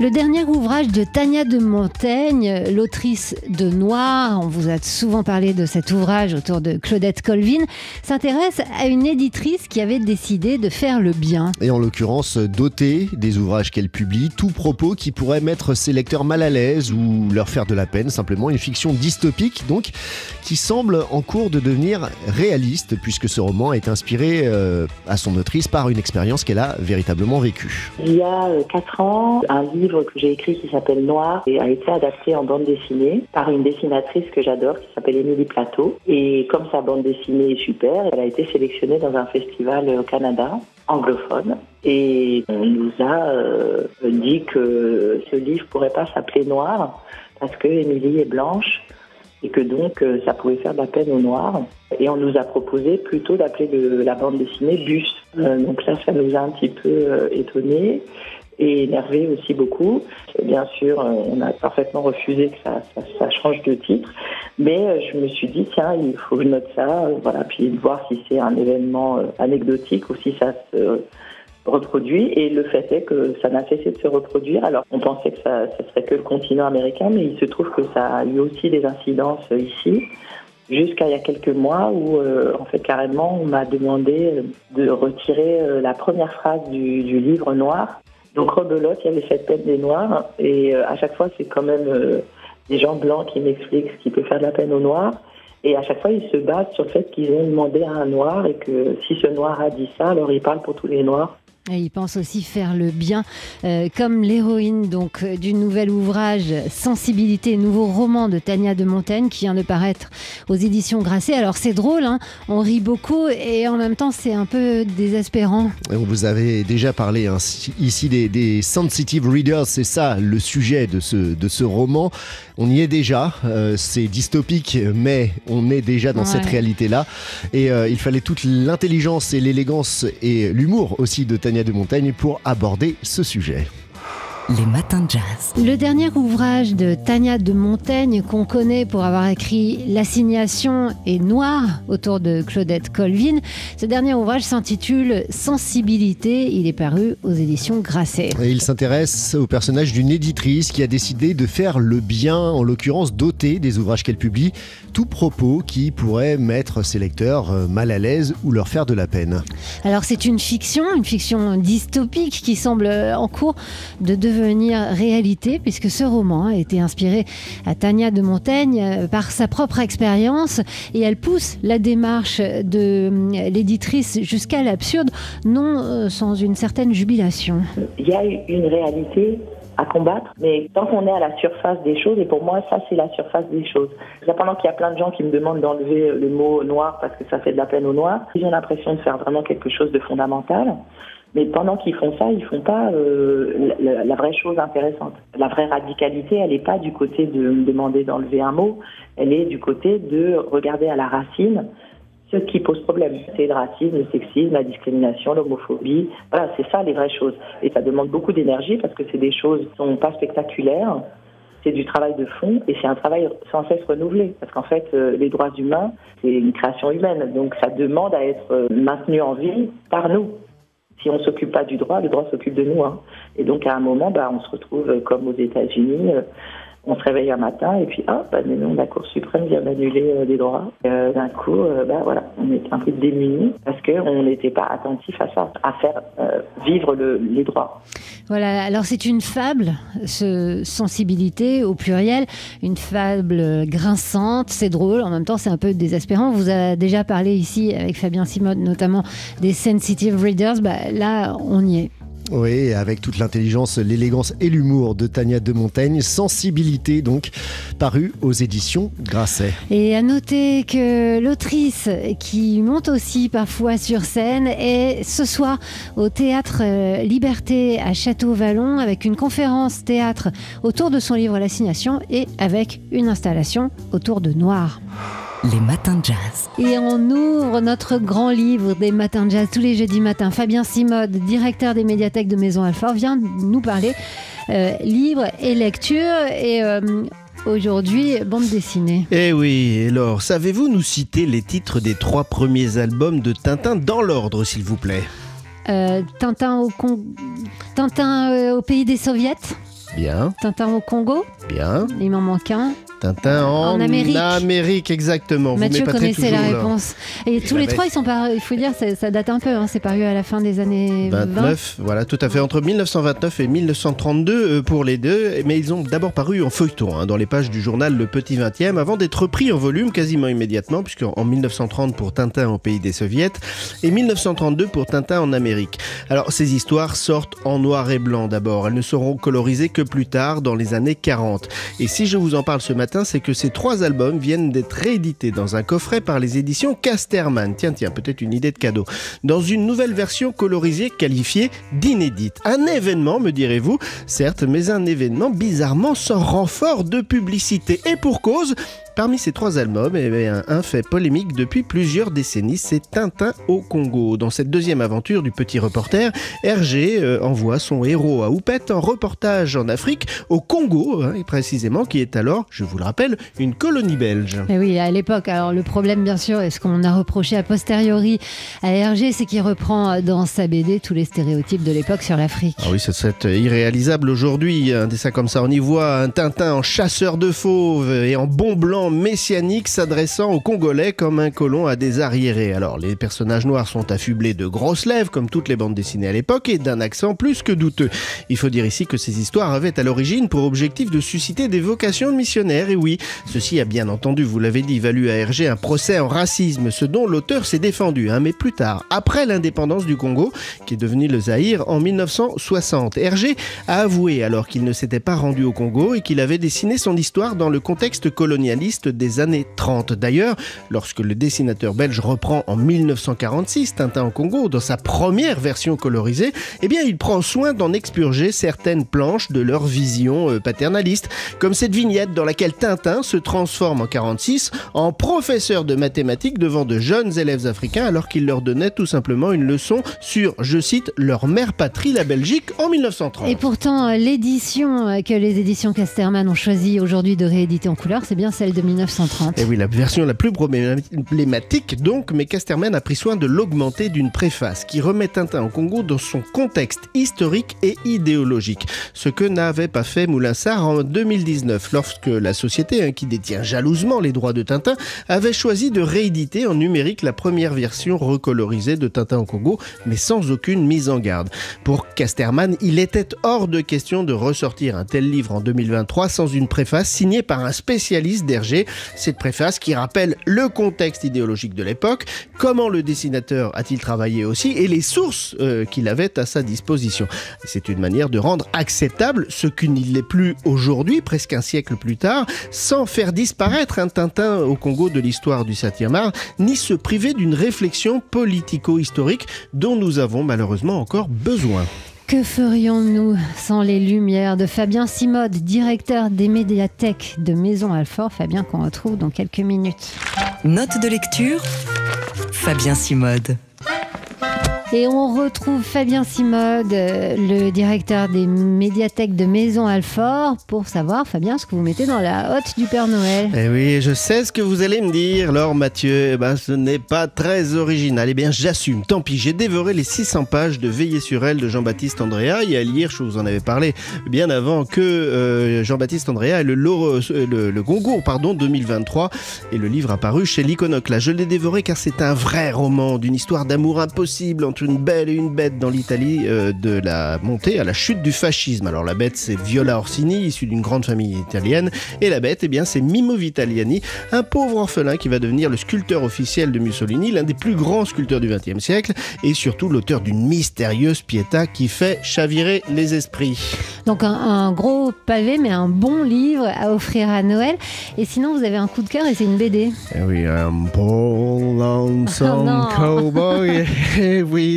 Le dernier ouvrage de Tania de Montaigne, l'autrice de Noir, on vous a souvent parlé de cet ouvrage autour de Claudette Colvin, s'intéresse à une éditrice qui avait décidé de faire le bien. Et en l'occurrence, doter des ouvrages qu'elle publie, tout propos qui pourrait mettre ses lecteurs mal à l'aise ou leur faire de la peine, simplement une fiction dystopique donc, qui semble en cours de devenir réaliste, puisque ce roman est inspiré euh, à son autrice par une expérience qu'elle a véritablement vécue. Il y a euh, quatre ans, un livre que j'ai écrit qui s'appelle Noir et a été adapté en bande dessinée par une dessinatrice que j'adore qui s'appelle Émilie Plateau. Et comme sa bande dessinée est super, elle a été sélectionnée dans un festival au Canada anglophone. Et on nous a euh, dit que ce livre pourrait pas s'appeler Noir parce que Émilie est blanche et que donc euh, ça pouvait faire de la peine aux Noirs. Et on nous a proposé plutôt d'appeler la bande dessinée Bus. Euh, donc là, ça nous a un petit peu étonnés et énervé aussi beaucoup. Bien sûr, euh, on a parfaitement refusé que ça, change de titre, mais euh, je me suis dit tiens, il faut que je note ça, euh, voilà, puis voir si c'est un événement anecdotique ou si ça se reproduit et le fait est que ça n'a cessé de se reproduire. Alors on pensait que ça, ça serait que le continent américain, mais il se trouve que ça a eu aussi des incidences ici jusqu'à il y a quelques mois où en fait carrément on m'a demandé de retirer la première phrase du livre noir donc rebelote, il y avait cette peine des Noirs, et euh, à chaque fois c'est quand même euh, des gens blancs qui m'expliquent ce qui peut faire de la peine aux Noirs. Et à chaque fois, ils se basent sur le fait qu'ils ont demandé à un noir et que si ce noir a dit ça, alors il parle pour tous les noirs. Et il pense aussi faire le bien, euh, comme l'héroïne donc euh, du nouvel ouvrage Sensibilité, nouveau roman de Tania de Montaigne qui vient de paraître aux éditions Grasset. Alors c'est drôle, hein, on rit beaucoup et en même temps c'est un peu désespérant. Vous avez déjà parlé hein, ici des, sensitive readers, c'est ça le sujet de ce, de ce roman. On y est déjà, euh, c'est dystopique, mais on est déjà dans cette réalité-là. Et il fallait toute l'intelligence et l'élégance et l'humour aussi de Tania de Montagne pour aborder ce sujet. Les matins de jazz. Le dernier ouvrage de Tania de Montaigne qu'on connaît pour avoir écrit L'assignation est noire autour de Claudette Colvin. Ce dernier ouvrage s'intitule Sensibilité. Il est paru aux éditions Grasset. Et il s'intéresse au personnage d'une éditrice qui a décidé de faire le bien, en l'occurrence doter des ouvrages qu'elle publie, tout propos qui pourrait mettre ses lecteurs euh, mal à l'aise ou leur faire de la peine. Alors c'est une fiction, une fiction dystopique qui semble en cours de devenir devenir réalité puisque ce roman a été inspiré à Tania de Montaigne euh, par sa propre expérience et elle pousse la démarche de euh, l'éditrice jusqu'à l'absurde, non euh, sans une certaine jubilation. Il y a une réalité à combattre, mais tant qu'on est à la surface des choses, et pour moi, ça, c'est la surface des choses. pendant qu'il y a plein de gens qui me demandent d'enlever le mot noir parce que ça fait de la peine au noir, j'ai l'impression de faire vraiment quelque chose de fondamental. Mais pendant qu'ils font ça, ils font pas euh, la, vraie chose intéressante. La vraie radicalité, elle n'est pas du côté de me demander d'enlever un mot, elle est du côté de regarder à la racine ce qui pose problème. C'est le racisme, le sexisme, la discrimination, l'homophobie. Voilà, c'est ça les vraies choses. Et ça demande beaucoup d'énergie parce que c'est des choses qui sont pas spectaculaires. C'est du travail de fond et c'est un travail sans cesse renouvelé. Parce qu'en fait, euh, les droits humains, c'est une création humaine. Donc ça demande à être euh, maintenu en vie par nous si on s'occupe pas du droit, le droit s'occupe de nous. Hein. Et donc à un moment, bah, on se retrouve euh, comme aux États-Unis. Euh, on se réveille un matin et puis ah bah non la Cour suprême vient d'annuler euh, des droits. D'un coup, bah voilà, on est un peu démunis parce qu'on n'était pas attentif à faire vivre les droits. Voilà, alors c'est une fable, ce sensibilité au pluriel, une fable grinçante, c'est drôle, en même temps c'est un peu désespérant. vous avez déjà parlé ici avec Fabien Simode notamment des sensitive readers, bah, là on y est. Oui, avec toute l'intelligence, l'élégance et l'humour de Tania de Montaigne, sensibilité donc, paru aux éditions Grasset. Et à noter que l'autrice qui monte aussi parfois sur scène est ce soir au théâtre euh, Liberté à Château-Vallon avec une conférence théâtre autour de son livre L'assignation et avec une installation autour de Noir. Les matins de jazz. Et on ouvre notre grand livre des matins de jazz tous les jeudis matins. Fabien Simode, directeur des médiathèques de Maison Alfort, vient nous parler euh, livre et lecture. Et euh, aujourd'hui bande dessinée. Eh oui, alors, savez-vous nous citer les titres des trois premiers albums de Tintin dans l'ordre, s'il vous plaît? Euh, Tintin, au Con- Tintin euh, au pays des soviets, Bien, Tintin au Congo, bien. il m'en manque un. Tintin en, En Amérique. Amérique, exactement. Mathieu connaissait la là. réponse. Et tous les trois, ils sont parus, il faut dire, ça, ça date un peu, hein, c'est paru à la fin des années 20. 29, voilà, tout à fait, entre 1929 et 1932 euh, pour les deux, mais ils ont d'abord paru en feuilleton, hein, dans les pages du journal Le Petit 20e, avant d'être repris en volume quasiment immédiatement, puisqu'en en 1930 pour Tintin au pays des soviets, et 1932 pour Tintin en Amérique. Alors, ces histoires sortent en noir et blanc d'abord, elles ne seront colorisées que plus tard, dans les années 40. Et si je vous en parle ce matin, c'est que ces trois albums viennent d'être réédités dans un coffret par les éditions Casterman. Tiens, tiens, peut-être une idée de cadeau. Dans une nouvelle version colorisée qualifiée d'inédite. Un événement, me direz-vous, certes, mais un événement bizarrement sans renfort de publicité. Et pour cause, Parmi ces trois albums, eh bien, un fait polémique depuis plusieurs décennies, c'est Tintin au Congo. Dans cette deuxième aventure du petit reporter, Hergé euh, envoie son héros à Oupette en reportage en Afrique, au Congo, hein, et précisément, qui est alors, je vous le rappelle, une colonie belge. Mais oui, à l'époque. Alors le problème, bien sûr, et ce qu'on a reproché a posteriori à Hergé, c'est qu'il reprend euh, dans sa BD tous les stéréotypes de l'époque sur l'Afrique. Ah oui, ça serait irréalisable aujourd'hui, un dessin comme ça. On y voit un Tintin en chasseur de fauves et en bon blanc messianique s'adressant aux Congolais comme un colon à des arriérés. Alors, les personnages noirs sont affublés de grosses lèvres, comme toutes les bandes dessinées à l'époque, et d'un accent plus que douteux. Il faut dire ici que ces histoires avaient à l'origine pour objectif de susciter des vocations de missionnaires, et oui, ceci a bien entendu, vous l'avez dit, valu à Hergé un procès en racisme, ce dont l'auteur s'est défendu, hein, mais plus tard, après l'indépendance du Congo, qui est devenu le Zaïre en 1960. Hergé a avoué alors qu'il ne s'était pas rendu au Congo et qu'il avait dessiné son histoire dans le contexte colonialiste des années 30. D'ailleurs, lorsque le dessinateur belge reprend en 1946 Tintin au Congo dans sa première version colorisée, eh bien il prend soin d'en expurger certaines planches de leur vision euh, paternaliste, comme cette vignette dans laquelle Tintin se transforme en 46 en professeur de mathématiques devant de jeunes élèves africains alors qu'il leur donnait tout simplement une leçon sur, je cite, leur mère patrie, la Belgique, en 1930. Et pourtant, l'édition euh, que les éditions Casterman ont choisi aujourd'hui de rééditer en couleur, c'est bien celle de 1930. Et Eh oui, la version la plus problématique donc, mais Casterman a pris soin de l'augmenter d'une préface qui remet Tintin au Congo dans son contexte historique et idéologique. Ce que n'avait pas fait Moulin Sarr en 2019, lorsque la société, hein, qui détient jalousement les droits de Tintin, avait choisi de rééditer en numérique la première version recolorisée de Tintin au Congo, mais sans aucune mise en garde. Pour Casterman, il était hors de question de ressortir un tel livre en 2023 sans une préface signée par un spécialiste d'Hergé. Cette préface qui rappelle le contexte idéologique de l'époque, comment le dessinateur a-t-il travaillé aussi et les sources euh, qu'il avait à sa disposition. C'est une manière de rendre acceptable ce qui ne l'est plus aujourd'hui, presque un siècle plus tard, sans faire disparaître un Tintin au Congo de l'histoire du 7e art, ni se priver d'une réflexion politico-historique dont nous avons malheureusement encore besoin. Que ferions-nous sans les lumières de Fabien Simode, directeur des médiathèques de Maison Alfort? Fabien qu'on retrouve dans quelques minutes. Note de lecture Fabien Simode. Et on retrouve Fabien Simode, euh, le directeur des médiathèques de Maison Alfort, pour savoir, Fabien, ce que vous mettez dans la hotte du Père Noël. Eh oui, je sais ce que vous allez me dire, alors Mathieu, eh ben, ce n'est pas très original. Eh bien, j'assume, tant pis, j'ai dévoré les 600 pages de Veiller sur elle de Jean-Baptiste Andrea et à lire, je vous en avais parlé bien avant que euh, Jean-Baptiste Andrea ait le, euh, le, le pardon, 2023 et le livre apparu chez l'Iconoclaste. Je l'ai dévoré car c'est un vrai roman d'une histoire d'amour impossible une belle et une bête dans l'Italie euh, de la montée à la chute du fascisme. Alors la bête c'est Viola Orsini, issue d'une grande famille italienne, et la bête eh bien c'est Mimo Vitaliani, un pauvre orphelin qui va devenir le sculpteur officiel de Mussolini, l'un des plus grands sculpteurs du XXe siècle, et surtout l'auteur d'une mystérieuse Pietà qui fait chavirer les esprits. Donc un, un gros pavé, mais un bon livre à offrir à Noël. Et sinon, vous avez un coup de cœur et c'est une BD. Eh oui, un and song, cowboy. Eh oui,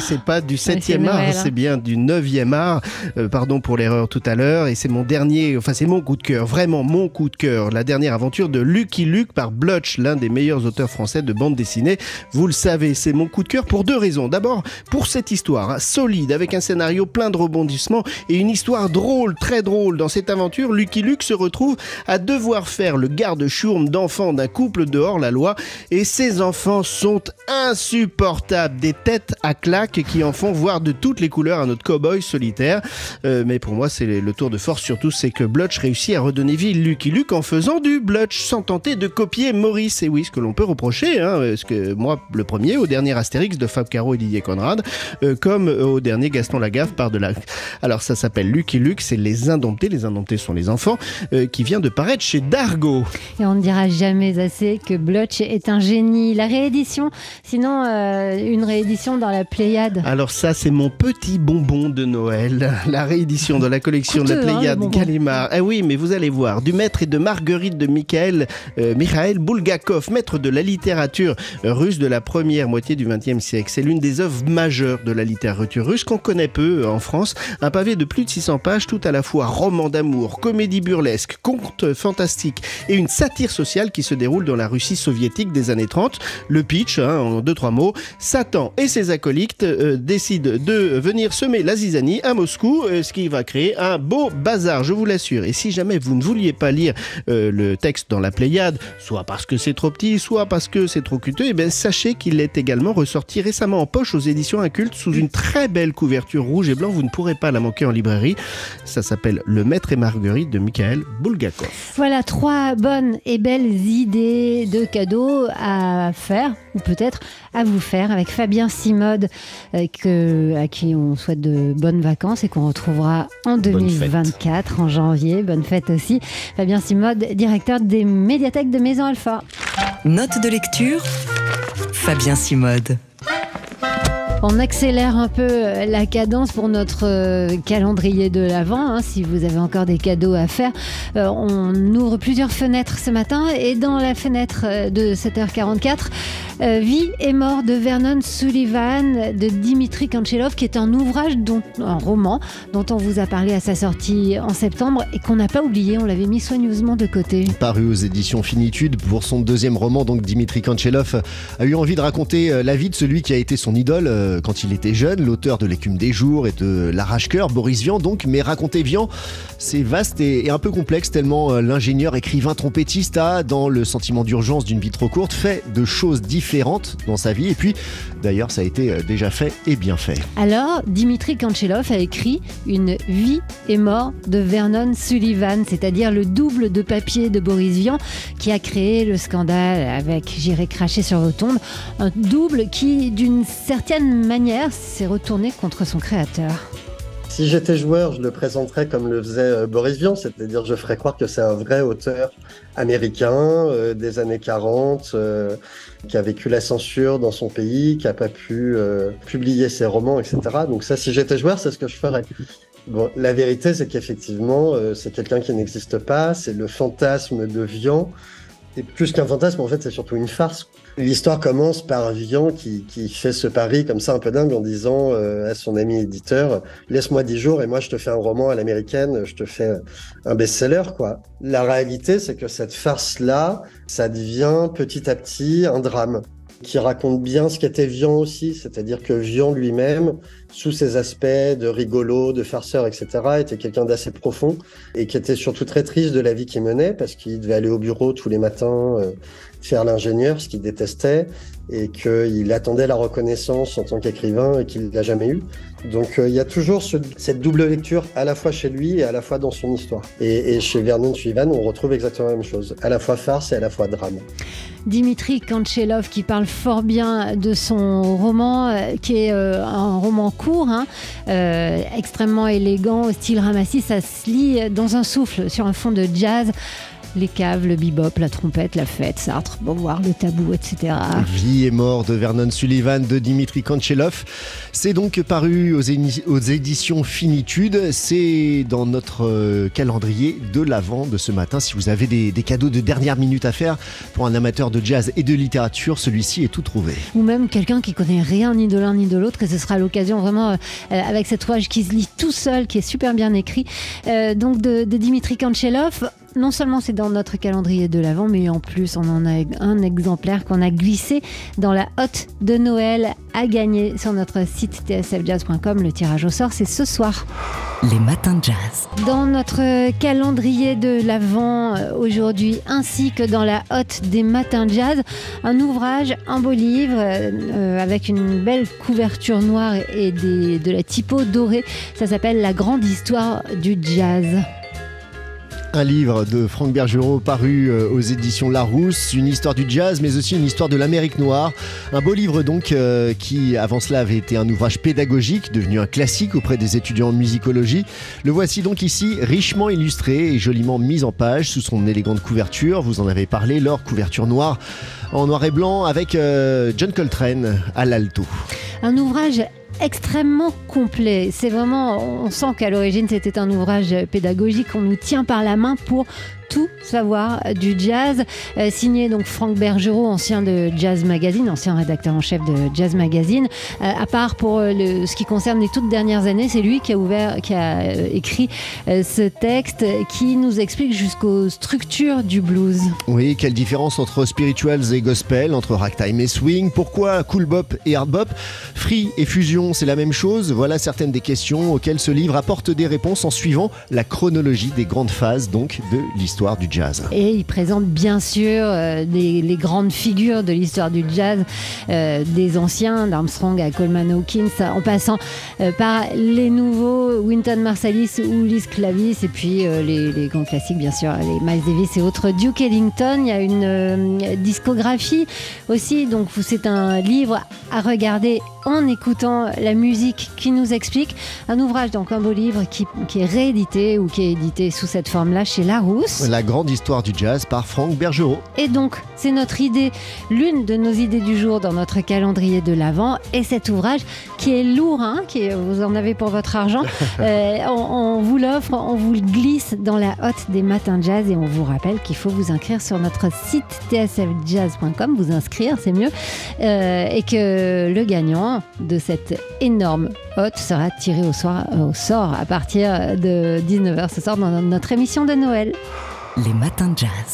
c'est pas du 7e art, hein. c'est bien du 9e art. Euh, pardon pour l'erreur tout à l'heure. Et c'est mon dernier, enfin c'est mon coup de cœur, vraiment mon coup de cœur. La dernière aventure de Lucky Luke par Blutch, l'un des meilleurs auteurs français de bande dessinée. Vous le savez, c'est mon coup de cœur pour deux raisons. D'abord, pour cette histoire hein, solide, avec un scénario plein de rebondissements et une histoire drôle, très drôle. Dans cette aventure, Lucky Luke se retrouve à devoir faire le garde-chourme d'enfants d'un couple dehors la loi et ses enfants sont insupportables, des têtes à claques qui en font voir de toutes les couleurs à notre cowboy solitaire. Euh, mais pour moi, c'est le tour de force surtout, c'est que Blutch réussit à redonner vie Lucky Luke en faisant du Blutch sans tenter de copier Maurice. Et oui, ce que l'on peut reprocher, hein, parce que moi, le premier, au dernier Astérix de Fab Caro et Didier Conrad, euh, comme au dernier Gaston Lagaffe par de la. Alors ça s'appelle Lucky Luke, c'est les Indomptés. Les Indomptés sont les enfants euh, qui vient de paraître chez Dargo. Et on ne dira jamais assez que Blutch est un génie. La réédition, sinon euh, une réédition dans la Pléiade. Alors ça, c'est mon petit bonbon de Noël. La réédition de la collection de la hein, Pléiade Gallimard. Eh oui, mais vous allez voir, du maître et de Marguerite de Mikhail, euh, Mikhail Bulgakov, maître de la littérature russe de la première moitié du XXe siècle. C'est l'une des œuvres majeures de la littérature russe qu'on connaît peu en France. Un pavé de plus de 600 pages, tout à la fois roman d'amour, comédie burlesque, conte fantastique et une satire sociale qui se déroule dans la Russie soviétique des années 30. Le pitch, hein, en deux trois mots, Satan et ses acolytes euh, décident de venir semer la zizanie à Moscou, euh, ce qui va créer un beau bazar, je vous l'assure. Et si jamais vous ne vouliez pas lire euh, le texte dans la Pléiade, soit parce que c'est trop petit, soit parce que c'est trop cuteux, eh sachez qu'il est également ressorti récemment en poche aux éditions Incultes sous une très belle couverture rouge et blanc. Vous ne pourrez pas la manquer en librairie. Ça s'appelle Le Maître et Marguerite de Michael Bulgakov. Voilà trois bonnes et belles idées de cadeaux à faire, ou peut-être à vous faire, avec Fabien Simode, euh, à qui on souhaite de bonnes vacances et qu'on retrouvera en 2024, en janvier. Bonne fête aussi. Fabien Simode, directeur des médiathèques de Maison Alpha. Note de lecture, Fabien Simode. On accélère un peu la cadence pour notre euh, calendrier de l'Avent. Hein, si vous avez encore des cadeaux à faire, euh, on ouvre plusieurs fenêtres ce matin et dans la fenêtre de 7h44, Vie et mort de Vernon Sullivan de Dimitri Kanchelov, qui est un ouvrage, dont, un roman dont on vous a parlé à sa sortie en septembre et qu'on n'a pas oublié. On l'avait mis soigneusement de côté. Paru aux éditions Finitude pour son deuxième roman, donc Dimitri Kanchelov a eu envie de raconter la vie de celui qui a été son idole euh, quand il était jeune, l'auteur de L'écume des jours et de L'arrache-cœur, Boris Vian donc, mais raconter Vian, c'est vaste et, un peu complexe tellement euh, l'ingénieur écrivain trompettiste a, dans le sentiment d'urgence d'une vie trop courte, fait de choses différentes dans sa vie et puis d'ailleurs ça a été euh, déjà fait et bien fait. Alors, Dimitri Kanchelov a écrit Une vie et mort de Vernon Sullivan, c'est-à-dire le double de papier de Boris Vian qui a créé le scandale avec J'irai cracher sur vos tombes, un double qui d'une certaine manière s'est retourné contre son créateur. Si j'étais joueur, je le présenterais comme le faisait euh, Boris Vian, c'est-à-dire je ferais croire que c'est un vrai auteur américain euh, des années 40, euh, qui a vécu la censure dans son pays, qui n'a pas pu publier ses romans, etc. Donc ça, si j'étais joueur, c'est ce que je ferais. Bon, la vérité, c'est qu'effectivement, c'est quelqu'un qui n'existe pas, c'est le fantasme de Vian. Et plus qu'un fantasme, en fait, c'est surtout une farce. L'histoire commence par Vian qui, qui, fait ce pari comme ça un peu dingue en disant euh, à son ami éditeur laisse-moi dix jours et moi je te fais un roman à l'américaine, je te fais un best-seller quoi. La réalité c'est que cette farce là, ça devient petit à petit un drame qui raconte bien ce qu'était Vian aussi, c'est-à-dire que Vian lui-même, sous ses aspects de rigolo, de farceur, etc., était quelqu'un d'assez profond et qui était surtout très triste de la vie qu'il menait parce qu'il devait aller au bureau tous les matins, euh, faire l'ingénieur, ce qu'il détestait, et qu'il attendait la reconnaissance en tant qu'écrivain et qu'il l'a jamais eu. Donc euh, il y a toujours cette double lecture à la fois chez lui et à la fois dans son histoire. Et, chez Vernon Sullivan, on retrouve exactement la même chose, à la fois farce et à la fois drame. Dimitri Kanchelov qui parle fort bien de son roman, euh, qui est euh, un roman court, hein, extrêmement élégant, au style ramassis, ça se lit dans un souffle sur un fond de jazz les caves, le bebop, la trompette, la fête, Sartre, voir le tabou, etc. Vie et mort de Vernon Sullivan de Dimitri Kanchelov. C'est donc paru aux, aux éditions Finitude. C'est dans notre euh, calendrier de l'avant de ce matin. Si vous avez des, des, cadeaux de dernière minute à faire pour un amateur de jazz et de littérature, celui-ci est tout trouvé. Ou même quelqu'un qui connaît rien ni de l'un ni de l'autre, que ce sera l'occasion vraiment euh, avec cet ouvrage qui se lit tout seul, qui est super bien écrit. Euh, donc de, de Dimitri Kanchelov non seulement c'est dans notre calendrier de l'Avent, mais en plus on en a un exemplaire qu'on a glissé dans la hotte de Noël à gagner sur notre site tsfjazz.com. Le tirage au sort, c'est ce soir. Les matins de jazz. Dans notre calendrier de l'Avent euh, aujourd'hui, ainsi que dans la hotte des matins de jazz, un ouvrage, un beau livre euh, avec une belle couverture noire et des, de la typo dorée. Ça s'appelle La grande histoire du jazz. Un livre de Franck Bergerot paru euh, aux éditions Larousse, une histoire du jazz mais aussi une histoire de l'Amérique noire. Un beau livre donc euh, qui avant cela avait été un ouvrage pédagogique devenu un classique auprès des étudiants en musicologie. Le voici donc ici richement illustré et joliment mis en page sous son élégante couverture. Vous en avez parlé, leur couverture noire en noir et blanc avec euh, John Coltrane à l'alto. Un ouvrage extrêmement complet. C'est vraiment, on sent qu'à l'origine c'était un ouvrage pédagogique. On nous tient par la main pour tout savoir du jazz. Euh, signé donc Franck Bergerot, ancien de Jazz Magazine, ancien rédacteur en chef de Jazz Magazine. Euh, à part pour euh, ce qui concerne les toutes dernières années, c'est lui qui a ouvert, qui a écrit ce texte qui nous explique jusqu'aux structures du blues. Oui, quelle différence entre spirituals et gospel, entre ragtime et swing, pourquoi cool bop et hard bop, free et fusion, c'est la même chose? Voilà certaines des questions auxquelles ce livre apporte des réponses en suivant la chronologie des grandes phases donc de l'histoire du jazz. Et il présente bien sûr euh, les, grandes figures de l'histoire du jazz, euh, des anciens, d'Armstrong à Coleman Hawkins, en passant euh, par les nouveaux, Winton Marsalis ou Liz Clavis, et puis les, grands classiques bien sûr, les Miles Davis et autres, Duke Ellington. Il y a une discographie aussi, donc c'est un livre à regarder en écoutant la musique qui nous explique. Un ouvrage, donc un beau livre qui, qui est réédité ou qui est édité sous cette forme-là chez Larousse. La grande histoire du jazz par Franck Bergerot. Et donc, c'est notre idée, l'une de nos idées du jour dans notre calendrier de l'Avent. Et cet ouvrage qui est lourd, hein, qui est, vous en avez pour votre argent. euh, on, on, vous l'offre, on vous le glisse dans la hotte des matins jazz. Et on vous rappelle qu'il faut vous inscrire sur notre site tsfjazz.com, vous inscrire, c'est mieux. Euh, et que le gagnant de cette énorme hotte sera tiré au, soir, au sort à partir de 19h ce soir dans notre émission de Noël. Les matins de jazz.